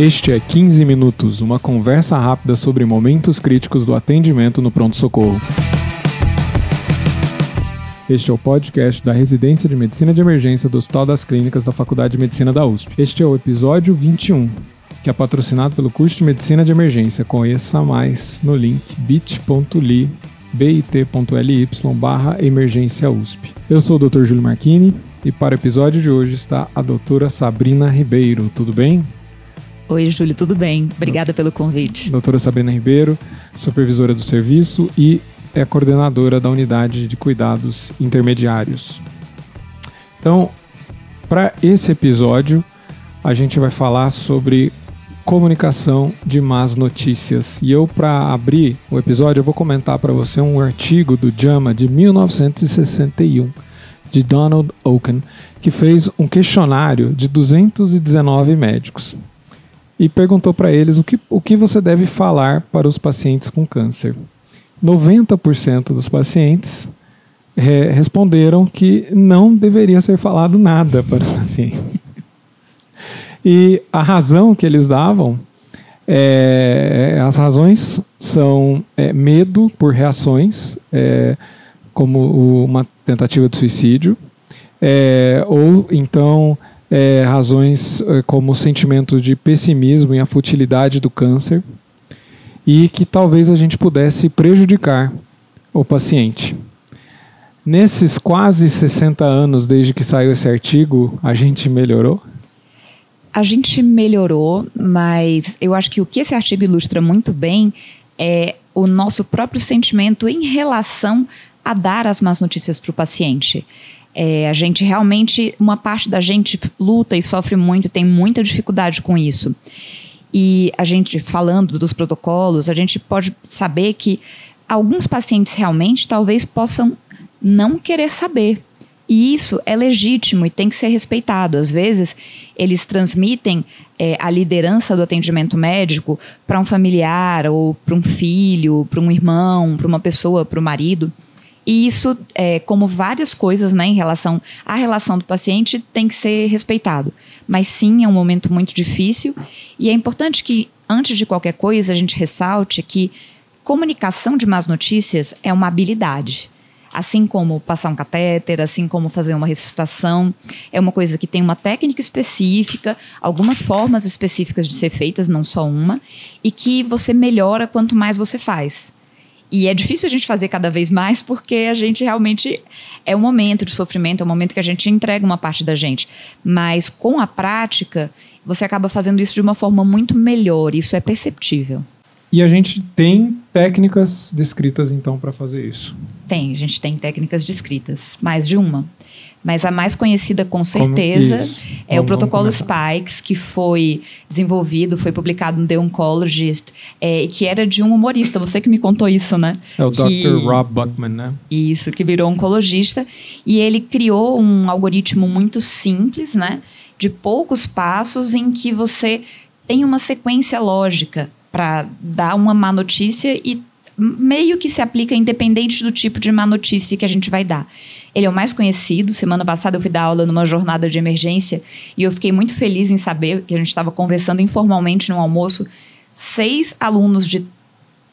Este é 15 Minutos, uma conversa rápida sobre momentos críticos do atendimento no pronto-socorro. Este é o podcast da Residência de Medicina de Emergência do Hospital das Clínicas da Faculdade de Medicina da USP. Este é o episódio 21, que é patrocinado pelo curso de Medicina de Emergência. Conheça mais no link bit.ly bit.ly barra emergência USP. Eu sou o Dr. Júlio Marchini e para o episódio de hoje está a doutora Sabrina Ribeiro. Tudo bem? Oi, Júlio, tudo bem? Obrigada pelo convite. Doutora Sabrina Ribeiro, supervisora do serviço e é coordenadora da unidade de cuidados intermediários. Então, para esse episódio, a gente vai falar sobre comunicação de más notícias. E eu, para abrir o episódio, eu vou comentar para você um artigo do JAMA de 1961, de Donald Oken, que fez um questionário de 219 médicos e perguntou para eles o que, o que você deve falar para os pacientes com câncer. 90% dos pacientes responderam que não deveria ser falado nada para os pacientes. E a razão que eles davam, é, as razões são é, medo por reações, é, como uma tentativa de suicídio, é, ou então é, razões é, como o sentimento de pessimismo e a futilidade do câncer, e que talvez a gente pudesse prejudicar o paciente. Nesses quase 60 anos desde que saiu esse artigo, a gente melhorou? A gente melhorou, mas eu acho que o que esse artigo ilustra muito bem é o nosso próprio sentimento em relação a dar as más notícias para o paciente. É, a gente realmente, uma parte da gente luta e sofre muito, tem muita dificuldade com isso. E a gente, falando dos protocolos, a gente pode saber que alguns pacientes realmente talvez possam não querer saber e isso é legítimo e tem que ser respeitado. Às vezes, eles transmitem é, a liderança do atendimento médico para um familiar, ou para um filho, para um irmão, para uma pessoa, para o marido. E isso, é, como várias coisas né, em relação à relação do paciente, tem que ser respeitado. Mas sim, é um momento muito difícil. E é importante que, antes de qualquer coisa, a gente ressalte que comunicação de más notícias é uma habilidade. Assim como passar um catéter, assim como fazer uma ressuscitação. É uma coisa que tem uma técnica específica, algumas formas específicas de ser feitas, não só uma, e que você melhora quanto mais você faz. E é difícil a gente fazer cada vez mais porque a gente realmente é um momento de sofrimento, é um momento que a gente entrega uma parte da gente. Mas com a prática, você acaba fazendo isso de uma forma muito melhor, isso é perceptível. E a gente tem técnicas descritas então para fazer isso. Tem, a gente tem técnicas descritas, mais de uma. Mas a mais conhecida com certeza é vamos, o protocolo Spikes, que foi desenvolvido, foi publicado no The Oncologist, é, que era de um humorista. Você que me contou isso, né? É o que, Dr. Rob Buckman, né? Isso, que virou oncologista. E ele criou um algoritmo muito simples, né? De poucos passos em que você tem uma sequência lógica para dar uma má notícia e meio que se aplica independente do tipo de má notícia que a gente vai dar. Ele é o mais conhecido. Semana passada eu fui dar aula numa jornada de emergência e eu fiquei muito feliz em saber que a gente estava conversando informalmente no almoço. Seis alunos de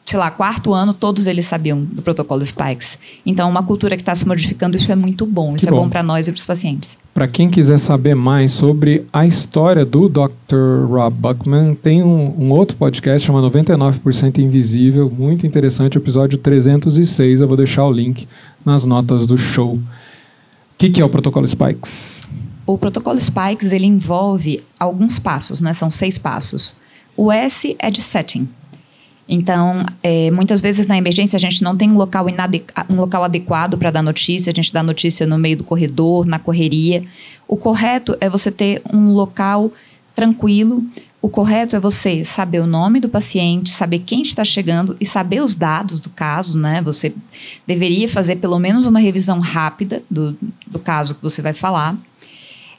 sei lá, quarto ano, todos eles sabiam do protocolo Spikes. Então, uma cultura que está se modificando, isso é muito bom. Isso que é bom, bom para nós e para os pacientes. Para quem quiser saber mais sobre a história do Dr. Rob Buckman, tem um, um outro podcast chamado 99% Invisível, muito interessante, episódio 306. Eu vou deixar o link nas notas do show. O que, que é o protocolo Spikes? O protocolo Spikes ele envolve alguns passos, né? São seis passos. O S é de setting, então, é, muitas vezes na emergência a gente não tem um local, um local adequado para dar notícia, a gente dá notícia no meio do corredor, na correria. O correto é você ter um local tranquilo. O correto é você saber o nome do paciente, saber quem está chegando e saber os dados do caso, né? Você deveria fazer pelo menos uma revisão rápida do, do caso que você vai falar.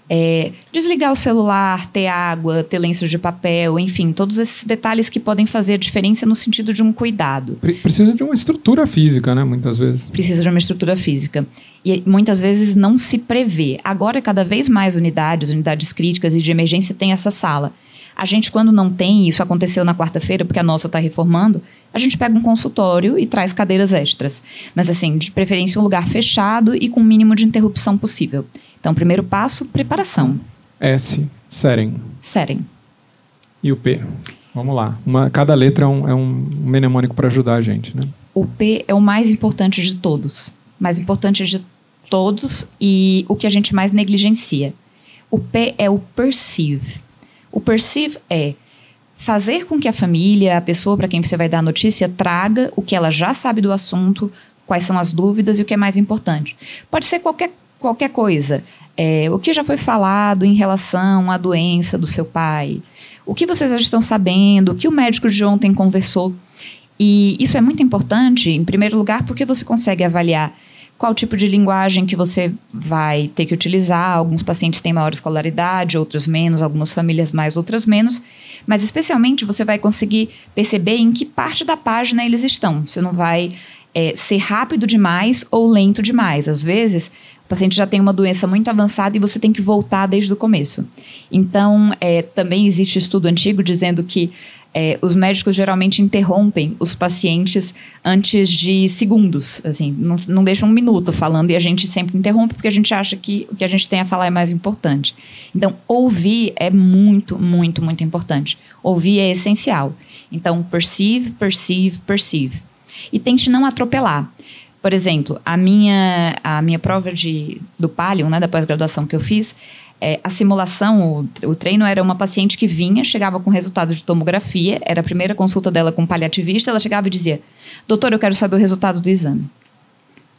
É, desligar o celular, ter água, ter lenço de papel, enfim, todos esses detalhes que podem fazer a diferença no sentido de um cuidado. Precisa de uma estrutura física, né? Muitas vezes. Precisa de uma estrutura física. E muitas vezes não se prevê. Agora, cada vez mais unidades, unidades críticas e de emergência têm essa sala. A gente, quando não tem, isso aconteceu na quarta-feira, porque a nossa está reformando, a gente pega um consultório e traz cadeiras extras. Mas, assim, de preferência, um lugar fechado e com o mínimo de interrupção possível. Então, primeiro passo, preparação. S, setting. Setting. E o P? Vamos lá. Uma, cada letra é um, é um mnemônico para ajudar a gente, né? O P é o mais importante de todos. Mais importante de todos e o que a gente mais negligencia. O P é o perceive. O perceive é fazer com que a família, a pessoa para quem você vai dar a notícia, traga o que ela já sabe do assunto, quais são as dúvidas e o que é mais importante. Pode ser qualquer, qualquer coisa. É, o que já foi falado em relação à doença do seu pai? O que vocês já estão sabendo? O que o médico de ontem conversou? E isso é muito importante, em primeiro lugar, porque você consegue avaliar qual tipo de linguagem que você vai ter que utilizar. Alguns pacientes têm maior escolaridade, outros menos, algumas famílias mais, outras menos. Mas especialmente você vai conseguir perceber em que parte da página eles estão. Você não vai é, ser rápido demais ou lento demais. Às vezes, o paciente já tem uma doença muito avançada e você tem que voltar desde o começo. Então, é, também existe estudo antigo dizendo que é, os médicos geralmente interrompem os pacientes antes de segundos, assim, não, não deixam um minuto falando e a gente sempre interrompe porque a gente acha que o que a gente tem a falar é mais importante. Então, ouvir é muito, muito, muito importante. Ouvir é essencial. Então, perceive, perceive, perceive. E tente não atropelar. Por exemplo, a minha, a minha prova de, do Palio, né, da pós-graduação que eu fiz, é, a simulação, o, treino era uma paciente que vinha, chegava com resultado de tomografia, era a primeira consulta dela com paliativista, ela chegava e dizia: Doutor, eu quero saber o resultado do exame.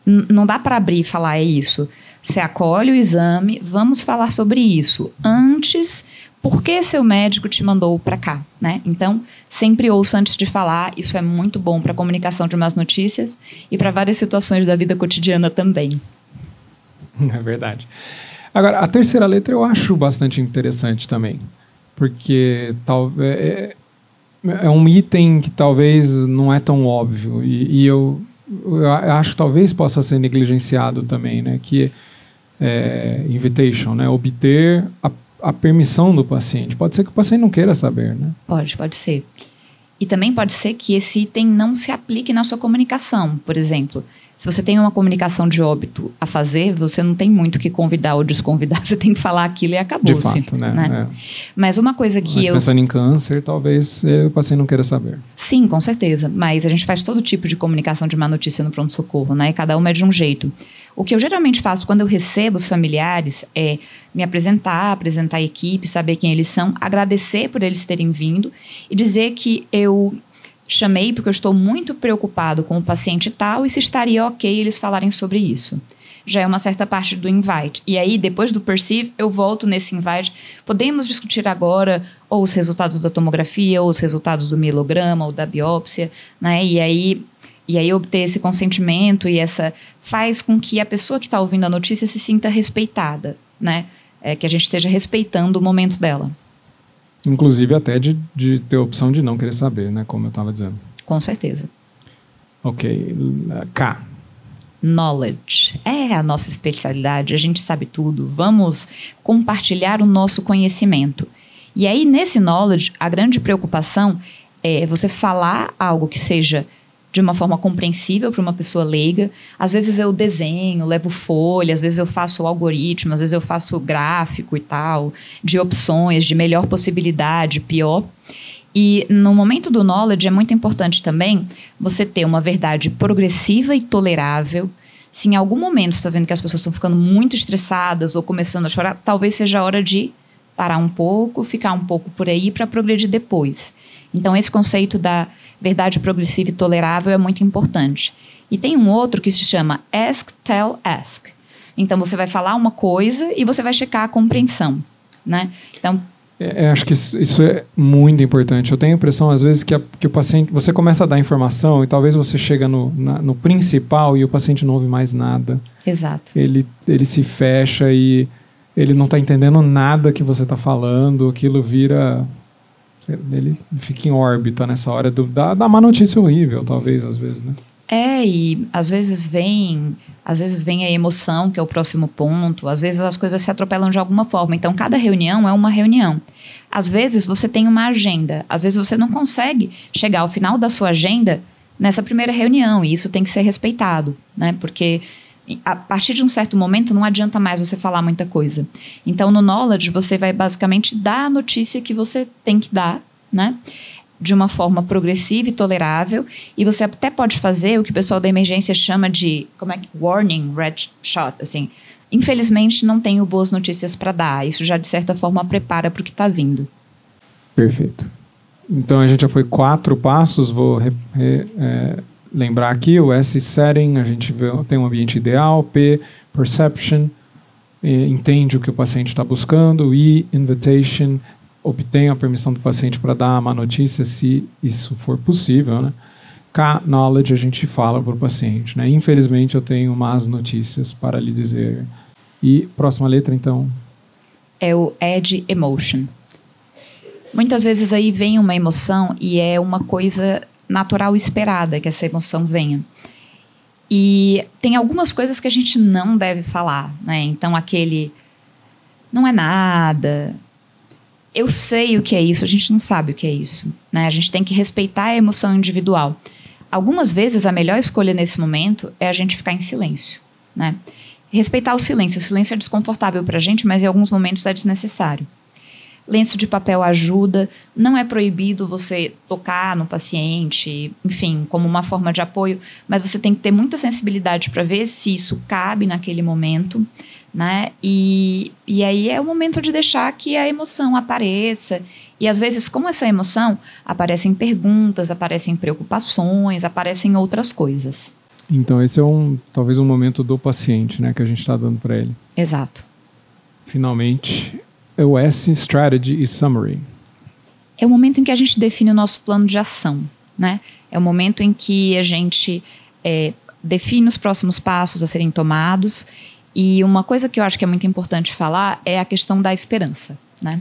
N não dá para abrir e falar, é isso. Você acolhe o exame, vamos falar sobre isso. Antes, por que seu médico te mandou para cá, né? Então, sempre ouça antes de falar, isso é muito bom para a comunicação de más notícias e para várias situações da vida cotidiana também. É verdade. Agora, a terceira letra eu acho bastante interessante também, porque tal, é, é, é um item que talvez não é tão óbvio e, e eu, eu, acho que talvez possa ser negligenciado também, né? Que é invitation, né? Obter a, a permissão do paciente. Pode ser que o paciente não queira saber, né? Pode, pode ser. E também pode ser que esse item não se aplique na sua comunicação. Por exemplo, se você tem uma comunicação de óbito a fazer, você não tem muito que convidar ou desconvidar, você tem que falar aquilo e acabou. De fato, né? né? É. Mas uma coisa que mas eu. Pensando em câncer, talvez o paciente não queira saber. Sim, com certeza. Mas a gente faz todo tipo de comunicação de má notícia no pronto-socorro, né? E cada uma é de um jeito. O que eu geralmente faço quando eu recebo os familiares é me apresentar, apresentar a equipe, saber quem eles são, agradecer por eles terem vindo e dizer que eu chamei porque eu estou muito preocupado com o paciente tal e se estaria ok eles falarem sobre isso. Já é uma certa parte do invite. E aí, depois do perceive, eu volto nesse invite. Podemos discutir agora ou os resultados da tomografia, ou os resultados do mielograma, ou da biópsia, né? E aí e aí obter esse consentimento e essa faz com que a pessoa que está ouvindo a notícia se sinta respeitada, né? É, que a gente esteja respeitando o momento dela. Inclusive até de, de ter a opção de não querer saber, né? Como eu estava dizendo. Com certeza. Ok. K. Knowledge. É a nossa especialidade, a gente sabe tudo. Vamos compartilhar o nosso conhecimento. E aí, nesse knowledge, a grande preocupação é você falar algo que seja de uma forma compreensível para uma pessoa leiga. Às vezes eu desenho, levo folha, às vezes eu faço algoritmo, às vezes eu faço gráfico e tal, de opções, de melhor possibilidade, pior. E no momento do knowledge é muito importante também você ter uma verdade progressiva e tolerável. Se em algum momento você está vendo que as pessoas estão ficando muito estressadas ou começando a chorar, talvez seja a hora de parar um pouco, ficar um pouco por aí para progredir depois. Então, esse conceito da verdade progressiva e tolerável é muito importante. E tem um outro que se chama Ask, Tell, Ask. Então, você vai falar uma coisa e você vai checar a compreensão. Né? Então, é, é acho que isso, isso, é muito importante. Eu tenho a impressão, às vezes, que, a, que o paciente. Você começa a dar informação e talvez você chega no, na, no principal e o paciente não ouve mais nada. Exato. Ele, ele se fecha e ele não está entendendo nada que você está falando, aquilo vira ele fica em órbita nessa hora do, da, da má notícia horrível, talvez, às vezes, né? É, e às vezes vem, às vezes vem a emoção, que é o próximo ponto, às vezes as coisas se atropelam de alguma forma. Então, cada reunião é uma reunião. Às vezes você tem uma agenda, às vezes você não consegue chegar ao final da sua agenda nessa primeira reunião, e isso tem que ser respeitado, né? Porque a partir de um certo momento não adianta mais você falar muita coisa. Então, no knowledge, você vai basicamente dar a notícia que você tem que dar, né? De uma forma progressiva e tolerável. E você até pode fazer o que o pessoal da emergência chama de como é que warning red shot, assim. Infelizmente, não tenho boas notícias para dar. Isso já de certa forma prepara para o que está vindo. Perfeito. Então a gente já foi quatro passos. Vou re, re, é, lembrar aqui, o S setting, a gente vê, tem um ambiente ideal, P perception, entende o que o paciente está buscando, I invitation, obtém a permissão do paciente para dar a má notícia, se isso for possível, né? K, knowledge, a gente fala para o paciente, né? Infelizmente eu tenho más notícias para lhe dizer. E próxima letra, então? É o add emotion. Muitas vezes aí vem uma emoção e é uma coisa natural e esperada que essa emoção venha. E tem algumas coisas que a gente não deve falar, né? Então, aquele não é nada. Eu sei o que é isso, a gente não sabe o que é isso, né? A gente tem que respeitar a emoção individual. Algumas vezes a melhor escolha nesse momento é a gente ficar em silêncio, né? Respeitar o silêncio. O silêncio é desconfortável para a gente, mas em alguns momentos é desnecessário lenço de papel ajuda, não é proibido você tocar no paciente, enfim, como uma forma de apoio, mas você tem que ter muita sensibilidade para ver se isso cabe naquele momento, né? E, e aí é o momento de deixar que a emoção apareça. E às vezes, como essa emoção, aparecem perguntas, aparecem preocupações, aparecem outras coisas. Então, esse é um talvez um momento do paciente, né, que a gente está dando para ele. Exato. Finalmente, é o S Strategy e Summary. É o momento em que a gente define o nosso plano de ação, né? É o momento em que a gente é, define os próximos passos a serem tomados. E uma coisa que eu acho que é muito importante falar é a questão da esperança, né?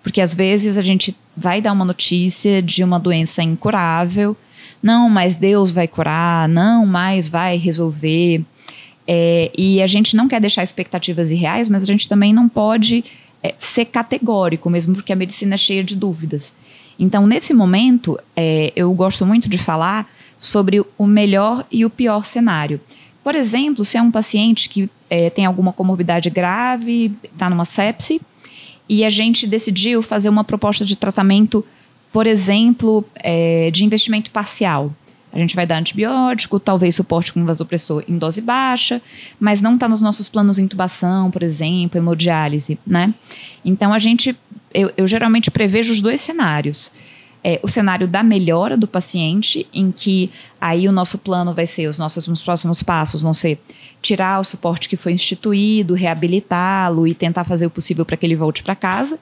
Porque às vezes a gente vai dar uma notícia de uma doença incurável, não, mas Deus vai curar, não, mas vai resolver. É, e a gente não quer deixar expectativas irreais, mas a gente também não pode é, ser categórico, mesmo porque a medicina é cheia de dúvidas. Então, nesse momento, é, eu gosto muito de falar sobre o melhor e o pior cenário. Por exemplo, se é um paciente que é, tem alguma comorbidade grave, está numa sepse, e a gente decidiu fazer uma proposta de tratamento, por exemplo, é, de investimento parcial. A gente vai dar antibiótico, talvez suporte com vasopressor em dose baixa, mas não está nos nossos planos de intubação, por exemplo, hemodiálise, né? Então a gente, eu, eu geralmente prevejo os dois cenários. É, o cenário da melhora do paciente, em que aí o nosso plano vai ser, os nossos os próximos passos vão ser tirar o suporte que foi instituído, reabilitá-lo e tentar fazer o possível para que ele volte para casa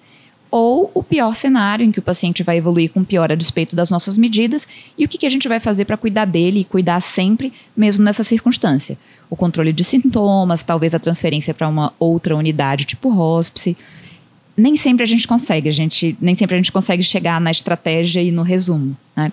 ou o pior cenário, em que o paciente vai evoluir com pior a despeito das nossas medidas, e o que, que a gente vai fazer para cuidar dele e cuidar sempre, mesmo nessa circunstância. O controle de sintomas, talvez a transferência para uma outra unidade, tipo hospice. Nem sempre a gente consegue, a gente, nem sempre a gente consegue chegar na estratégia e no resumo. Né?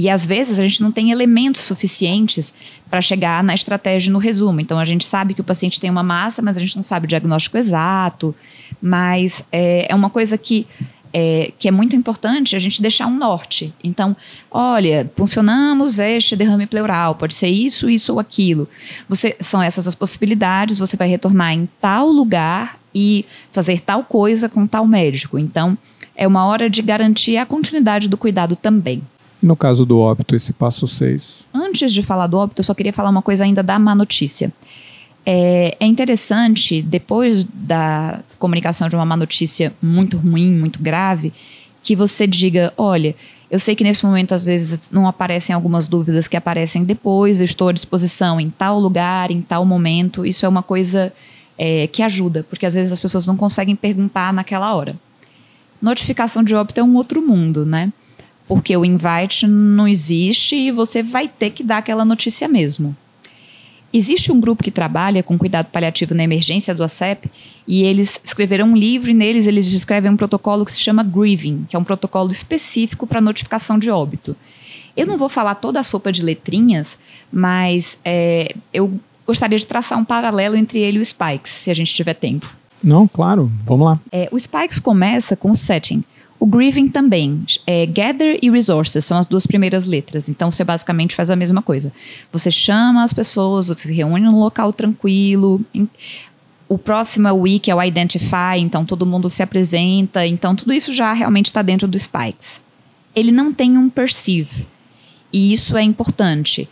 E às vezes a gente não tem elementos suficientes para chegar na estratégia no resumo. Então a gente sabe que o paciente tem uma massa, mas a gente não sabe o diagnóstico exato. Mas é, é uma coisa que é, que é muito importante a gente deixar um norte. Então, olha, funcionamos este derrame pleural, pode ser isso, isso ou aquilo. Você, são essas as possibilidades, você vai retornar em tal lugar e fazer tal coisa com tal médico. Então, é uma hora de garantir a continuidade do cuidado também. E no caso do óbito, esse passo 6? Antes de falar do óbito, eu só queria falar uma coisa ainda da má notícia. É, é, interessante, depois da comunicação de uma má notícia muito ruim, muito grave, que você diga: olha, eu sei que nesse momento às vezes não aparecem algumas dúvidas que aparecem depois, eu estou à disposição em tal lugar, em tal momento. Isso é uma coisa é, que ajuda, porque às vezes as pessoas não conseguem perguntar naquela hora. Notificação de óbito é um outro mundo, né? porque o invite não existe e você vai ter que dar aquela notícia mesmo. Existe um grupo que trabalha com cuidado paliativo na emergência do ACEP e eles escreveram um livro e neles eles descrevem um protocolo que se chama Grieving, que é um protocolo específico para notificação de óbito. Eu não vou falar toda a sopa de letrinhas, mas é, eu gostaria de traçar um paralelo entre ele e o Spikes, se a gente tiver tempo. Não, claro, vamos lá. É, o Spikes começa com o setting. O Grieving também. É, gather e Resources são as duas primeiras letras. Então você basicamente faz a mesma coisa. Você chama as pessoas, você reúne num local tranquilo. O próximo é o We, que é o Identify, então todo mundo se apresenta. Então tudo isso já realmente está dentro do Spikes. Ele não tem um Perceive. E isso é importante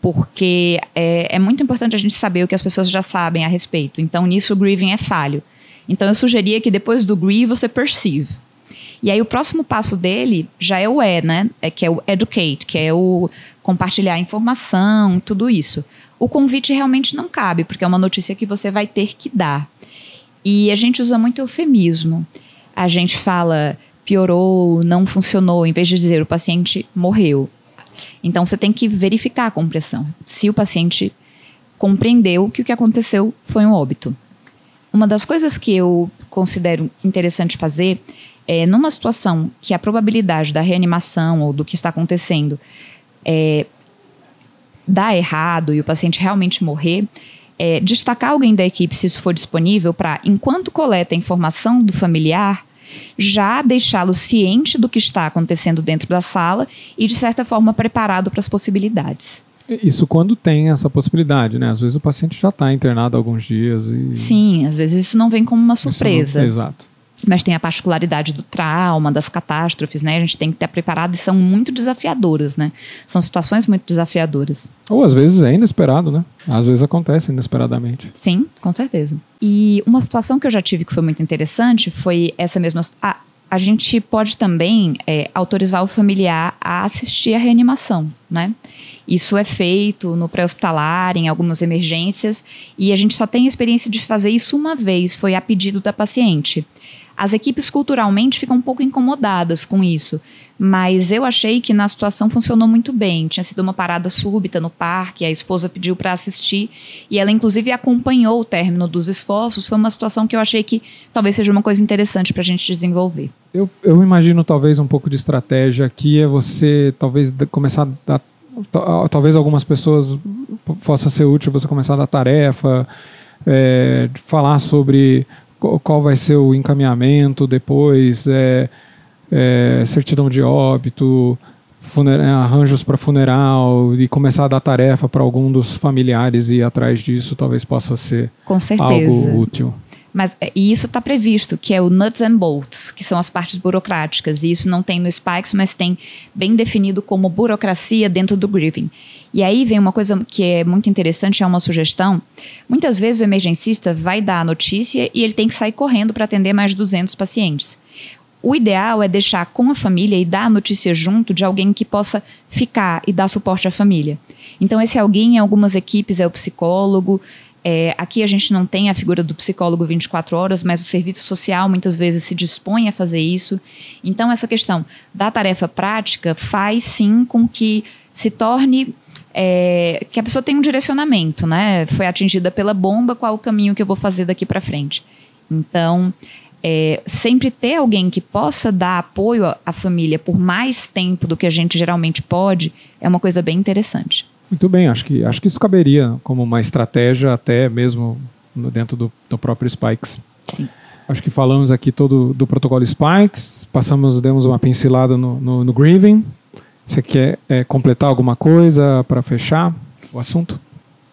porque é, é, muito importante a gente saber o que as pessoas já sabem a respeito. Então, nisso o grieving é falho. Então, eu sugeria que depois do grieve você perceive. E aí o próximo passo dele já é o E, né? É, que é o educate, que é o compartilhar informação, tudo isso. O convite realmente não cabe, porque é uma notícia que você vai ter que dar. E a gente usa muito eufemismo. A gente fala piorou, não funcionou, em vez de dizer o paciente morreu. Então você tem que verificar a compreensão. Se o paciente compreendeu que o que aconteceu foi um óbito. Uma das coisas que eu considero interessante fazer é, numa situação que a probabilidade da reanimação ou do que está acontecendo é, dá errado e o paciente realmente morrer, é, destacar alguém da equipe, se isso for disponível, para, enquanto coleta a informação do familiar, já deixá-lo ciente do que está acontecendo dentro da sala e, de certa forma, preparado para as possibilidades. Isso quando tem essa possibilidade, né? Às vezes o paciente já está internado alguns dias e. Sim, às vezes isso não vem como uma surpresa. Não, exato mas tem a particularidade do trauma, das catástrofes, né? A gente tem que estar preparado e são muito desafiadoras, né? São situações muito desafiadoras. Ou às vezes é inesperado, né? Às vezes acontece inesperadamente. Sim, com certeza. E uma situação que eu já tive que foi muito interessante foi essa mesma. A, a gente pode também é, autorizar o familiar a assistir à reanimação, né? Isso é feito no pré-hospitalar, em algumas emergências, e a gente só tem a experiência de fazer isso uma vez, foi a pedido da paciente. As equipes culturalmente ficam um pouco incomodadas com isso, mas eu achei que na situação funcionou muito bem. Tinha sido uma parada súbita no parque, a esposa pediu para assistir e ela inclusive acompanhou o término dos esforços. Foi uma situação que eu achei que talvez seja uma coisa interessante para a gente desenvolver. Eu, eu imagino talvez um pouco de estratégia aqui é você talvez começar a talvez algumas pessoas possa ser útil você começar a dar tarefa, é, falar sobre qual vai ser o encaminhamento depois, é, é, certidão de óbito, arranjos para funeral e começar a dar tarefa para algum dos familiares e ir atrás disso talvez possa ser algo útil. Mas é, e isso está previsto, que é o nuts and bolts, que são as partes burocráticas. E isso não tem no Spikes, mas tem bem definido como burocracia dentro do grieving. E aí vem uma coisa que é muito interessante, é uma sugestão. Muitas vezes o emergencista vai dar a notícia e ele tem que sair correndo para atender mais de 200 pacientes. O ideal é deixar com a família e dar a notícia junto de alguém que possa ficar e dar suporte à família. Então, esse alguém em algumas equipes é o psicólogo, é, aqui a gente não tem a figura do psicólogo 24 horas, mas o serviço social muitas vezes se dispõe a fazer isso. Então, essa questão da tarefa prática faz sim com que se torne. É, que a pessoa tenha um direcionamento, né? Foi atingida pela bomba, qual o caminho que eu vou fazer daqui para frente? Então, é, sempre ter alguém que possa dar apoio à família por mais tempo do que a gente geralmente pode é uma coisa bem interessante. Muito bem, acho que, acho que isso caberia como uma estratégia até mesmo dentro do, do próprio Spikes. Sim. Acho que falamos aqui todo do protocolo Spikes, passamos, demos uma pincelada no, no, no Grieving. Você quer é, completar alguma coisa para fechar o assunto?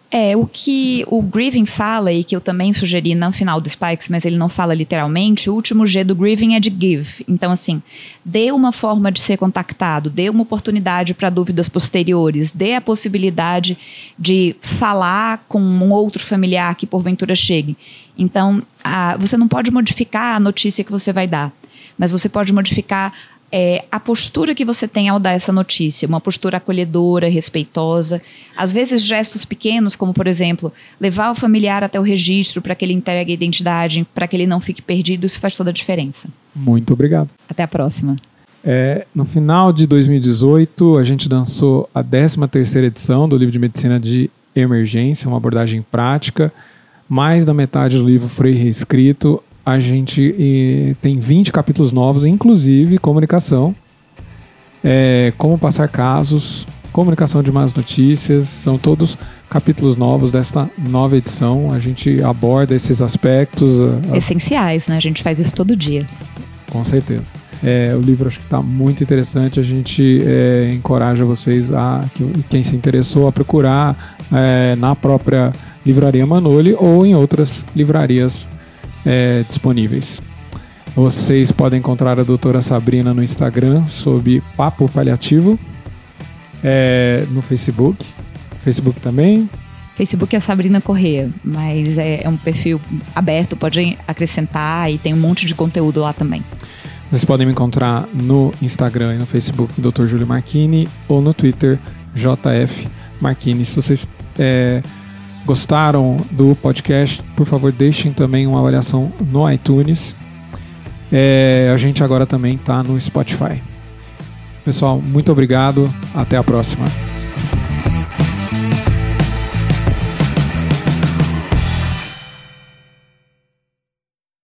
É, o que o Grieving fala, e que eu também sugeri no final do Spikes, mas ele não fala literalmente, o último G do Grieving é de give. Então, assim, dê uma forma de ser contactado, dê uma oportunidade para dúvidas posteriores, dê a possibilidade de falar com um outro familiar que porventura chegue. Então, a, você não pode modificar a notícia que você vai dar, mas você pode modificar é, a postura que você tem ao dar essa notícia, uma postura acolhedora, respeitosa. Às vezes, gestos pequenos, como, por exemplo, levar o familiar até o registro para que ele entregue a identidade, para que ele não fique perdido, isso faz toda a diferença. Muito obrigado. Até a próxima. É, no final de 2018, a gente lançou a 13ª edição do livro de medicina de emergência, uma abordagem prática. Mais da metade do livro foi reescrito a gente tem 20 capítulos novos, inclusive comunicação. é, como passar casos, comunicação de más notícias, são todos capítulos novos desta nova edição. A gente aborda esses aspectos. Essenciais, né? A gente faz isso todo dia. Com certeza. É, o livro acho que está muito interessante. A gente é, encoraja vocês a quem se interessou a procurar é, na própria livraria Manoli ou em outras livrarias é, disponíveis. Vocês podem encontrar a doutora Sabrina no Instagram sob Papo Paliativo, é, no Facebook, Facebook também. Facebook é Sabrina Corrêa, mas é, é um perfil aberto, pode acrescentar e tem um monte de conteúdo lá também. Vocês podem me encontrar no Instagram e no Facebook Dr. Júlio Marchini ou no Twitter JF Marchini. Se vocês é, gostaram do podcast, por favor deixem também uma avaliação no iTunes. É, a gente agora também está no Spotify. Pessoal, muito obrigado. Até a próxima.